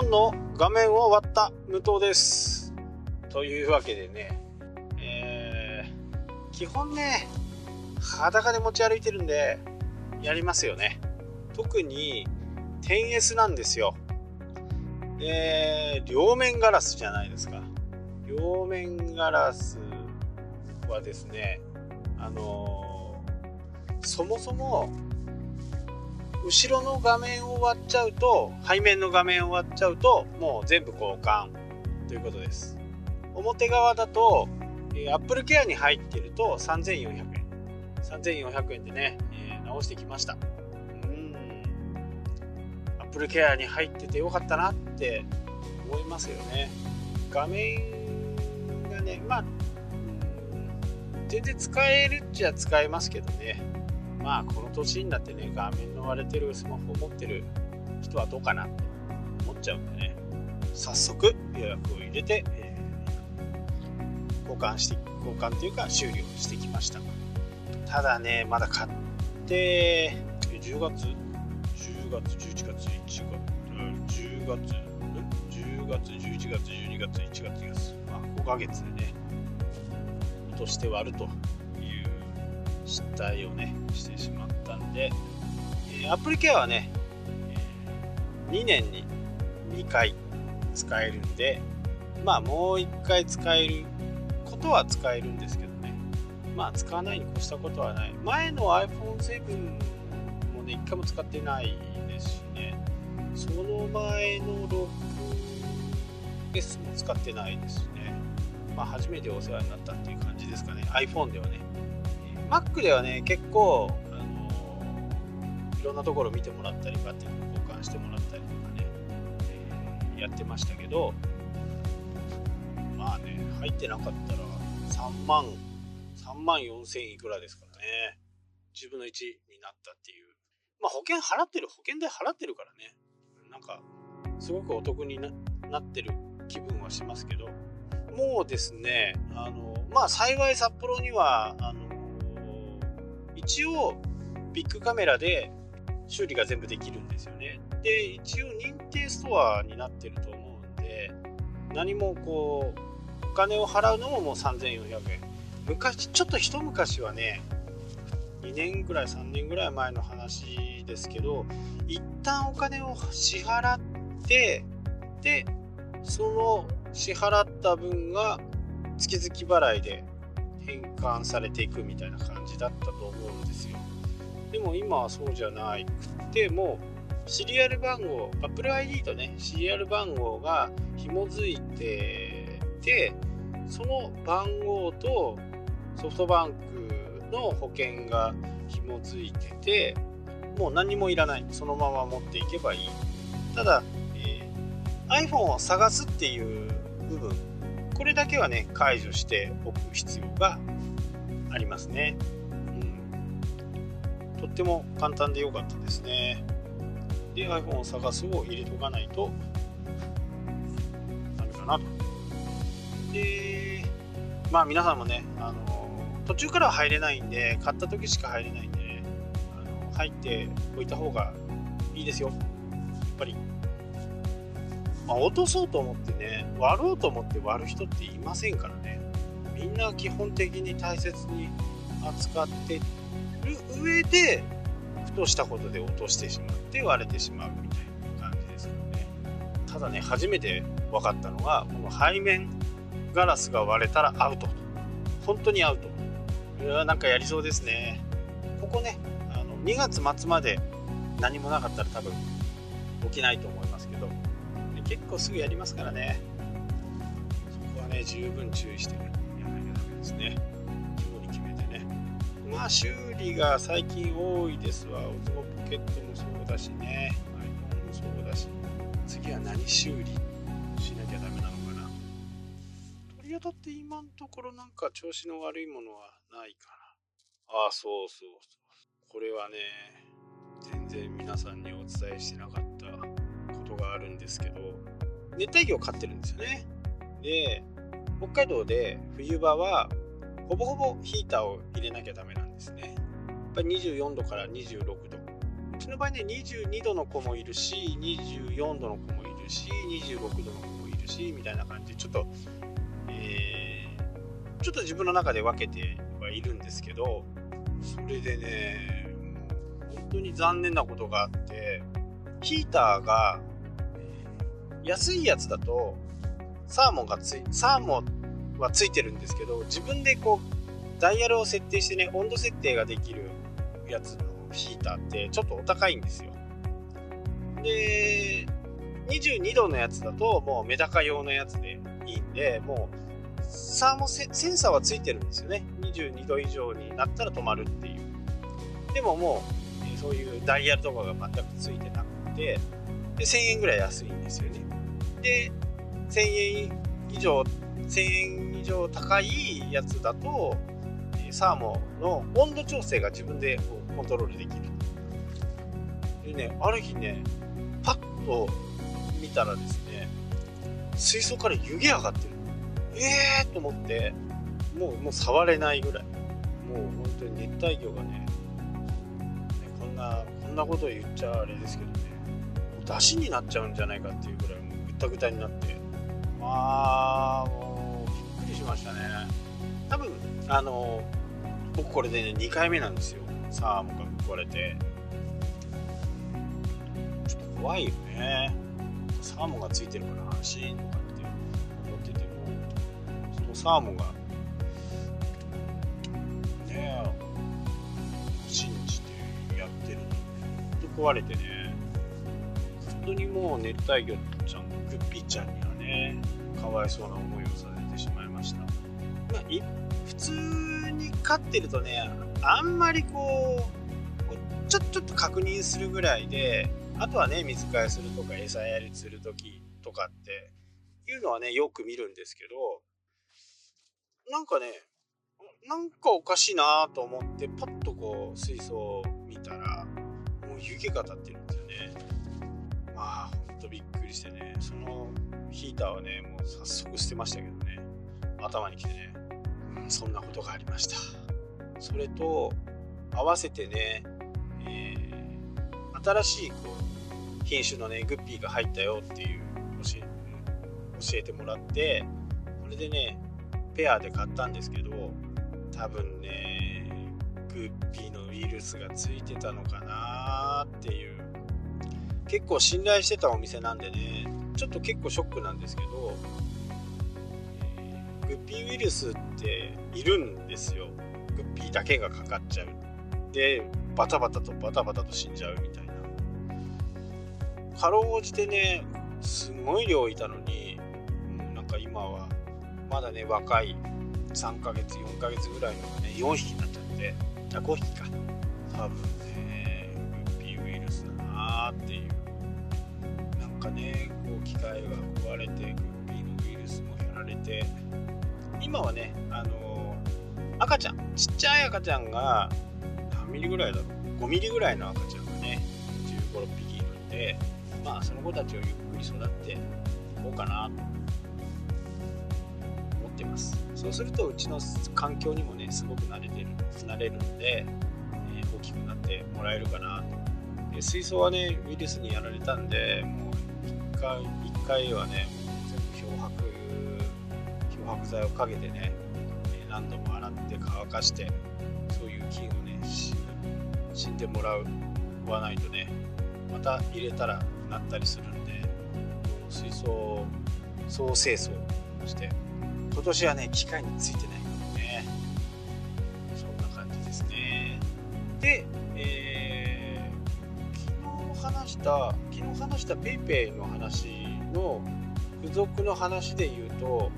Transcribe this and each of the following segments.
iPhone の画面を割った無糖です。というわけでね、えー、基本ね裸で持ち歩いてるんでやりますよね。特に 10S なんですよ。で両面ガラスじゃないですか。両面ガラスはですねあのー、そもそも後ろの画面を割っちゃうと背面の画面を割っちゃうともう全部交換ということです。表側だと、え、Apple Care に入ってると3400円。3400円でね、えー、直してきました。うん。アップルケアに入っててよかったなって思いますよね。画面がねまあ全然使えるっちゃ使えますけどね。まあこの年になってね画面の割れてるスマホを持ってる人はどうかなって思っちゃうんでね。早速予約を入れて、えー、交換して交換というか修理をしてきました。ただねまだ買って10月？10月11月1月10月10月11月12月1月2月まあ5ヶ月でね落として割ると。失態をね。してしまったんで、えー、アプリケアはね、えー、2年に2回使えるんでまあもう1回使えることは使えるんですけどね。まあ使わないに越したことはない。前の iPhone7 もね1回も使ってないですしね。その前の 6S も使ってないですしね。まあ初めてお世話になったっていう感じですかね。iPhone ではね。Mac ではね結構、あの、いろんなところ見てもらったりバッテリー交換してもらったりとかね、えー、やってましたけどまあね入ってなかったら3万3万4000いくらですからね。10分の1になったっていう。まあ保険払ってる保険代払ってるからね。なんかすごくお得になってる気分はしますけど。もうですねあのまあ幸い札幌にはあの一応ビッグカメラで修理が全部できるんですよね。で一応認定ストアになってると思うんで何もこうお金を払うのももう3400円昔ちょっと一昔はね2年ぐらい3年ぐらい前の話ですけど一旦お金を支払ってでその支払った分が月々払いで変換されていくみたいな感じだったと思うんですよ。でも今はそうじゃなくてもうシリアル番号 Apple ID とねシリアル番号が紐づいててその番号とソフトバンクの保険が紐づいててもう何もいらない。そのまま持っていけばいい。ただ、えー、iPhone を探すっていう部分これだけはね解除しておく必要がありますね、うん、とっても簡単で良かったですね。で iPhone を探すを入れとかないとダメかなと。でまあ皆さんもねあの途中からは入れないんで買った時しか入れないんで、ね、あの入っておいた方がいいですよ。やっぱり。まあ、落とそうと思ってね割ろうと思って割る人っていませんからね。みんな基本的に大切に扱ってる上でふとしたことで落としてしまって割れてしまうみたいな感じですけどね。ただね初めて分かったのがこの背面ガラスが割れたらアウト。本当にアウト。いやなんかやりそうですね。ここねあの2月末まで何もなかったら多分起きないと思いますけど結構すぐやりますからね。そこはね十分注意してやらなきゃダメですね。今日に決めてね。まあ修理が最近多いですわ。オズポケットもそうだしね。iPhone もそうだし。次は何修理しなきゃダメなのかな。取り当たって今のところなんか調子の悪いものはないかな。ああそうそうそう。これはね全然皆さんにお伝えしてなかった。があるんですけど熱帯魚を飼ってるんですよね。で北海道で冬場はほぼほぼヒーターを入れなきゃダメなんですね。やっぱり24度から26度。うちの場合ね22度の子もいるし24度の子もいるし26度の子もいるしみたいな感じでちょっと、えー、ちょっと自分の中で分けてはいるんですけどそれでね本当に残念なことがあってヒーターが、安いやつだとサーモンがついサーモンはついてるんですけど自分でこうダイヤルを設定してね温度設定ができるやつのヒーターってちょっとお高いんですよ。で22度のやつだともうメダカ用のやつでいいんでもうサーモセンサーはついてるんですよね。22度以上になったら止まるっていう。でももうそういうダイヤルとかが全くついてなくてで1000円ぐらい安いんですよね。で1000円以上1000円以上高いやつだとサーモンの温度調整が自分でコントロールできる。でねある日ねパッと見たらですね水槽から湯気上がってる。えーと思ってもうもう触れないぐらい。もう本当に熱帯魚がねねこんなこんなこと言っちゃあれですけどね。出汁になっちゃうんじゃないかっていうぐらいもうぐったぐたになって。まあもうびっくりしましたね。多分あの僕これでね2回目なんですよ。サーモンが壊れて。ちょっと怖いよね。サーモンがついてるから安心とかって思っててもそのサーモンがねえ信じてやってるの。に壊れてね。当にもう熱帯魚ちゃんグッピーちゃんにはねかわいそうな思いをさせてしまいました、まあ、普通に飼ってるとねあんまりこうちょちょっと確認するぐらいであとはね水替えするとか餌やりする時とかっていうのはねよく見るんですけどなんかねなんかおかしいなと思ってパッとこう水槽を見たらもう湯気が立ってるんですよね。まあほんとびっくりしてね。そのヒーターはねもう早速捨てましたけどね。頭にきてね、うん、そんなことがありました。それと合わせてね、えー、新しいこう品種のねグッピーが入ったよっていう教え教えてもらってそれでねペアで買ったんですけど多分ねグッピーのウイルスがついてたのかなっていう結構信頼してたお店なんでねちょっと結構ショックなんですけど、えー、グッピーウイルスっているんですよ。グッピーだけがかかっちゃう。でバタバタとバタバタと死んじゃうみたいな。かろうじてねすごい量いたのに、うん、なんか今はまだね若い3ヶ月4ヶ月ぐらいのがね4匹になっちゃってあ5匹か。多分ね。もやられて今はねあの、赤ちゃんちっちゃい赤ちゃんが何ミリぐらいだろう5ミリぐらいの赤ちゃんがね1 5 6匹いるんでまあその子たちをゆっくり育っていこうかなと思ってます。そうするとうちの環境にもねすごく慣れてる慣れるので、えー、大きくなってもらえるかなと。で水槽はねウイルスにやられたんでもう1回 ,1 回はね漂白剤をかけてね何度も洗って乾かしてそういう菌をね死んでもらうわないとねまた入れたらなったりするんで水槽総清掃して今年はね機械についてないからねそんな感じですね。で、えー、昨日話した昨日話した PayPay の話の付属の話で言うと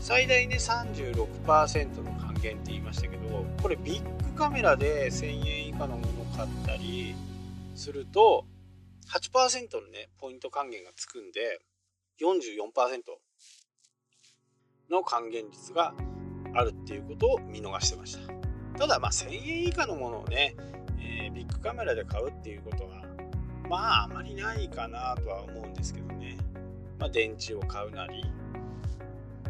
最大ね36%の還元って言いましたけどこれビッグカメラで1000円以下のものを買ったりすると8%のねポイント還元がつくんで44%の還元率があるっていうことを見逃してました。ただまあ1000円以下のものをね、えー、ビッグカメラで買うっていうことはまああまりないかなとは思うんですけどね。まあ電池を買うなり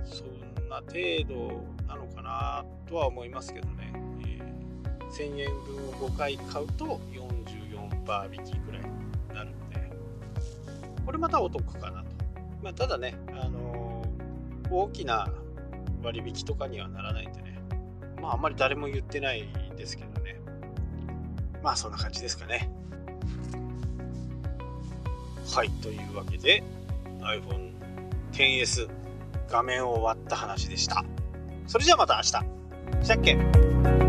そんな程度なのかなとは思いますけどね、えー、1000円分を5回買うと44%引きぐらいになるんでこれまたお得かなとまあ、ただね、あのー、大きな割引とかにはならないんでね、まあ、あんまり誰も言ってないですけどね。まあ、そんな感じですかね。はい、というわけで iPhone XS 画面を割った話でした。それじゃあまた明日。したっけ？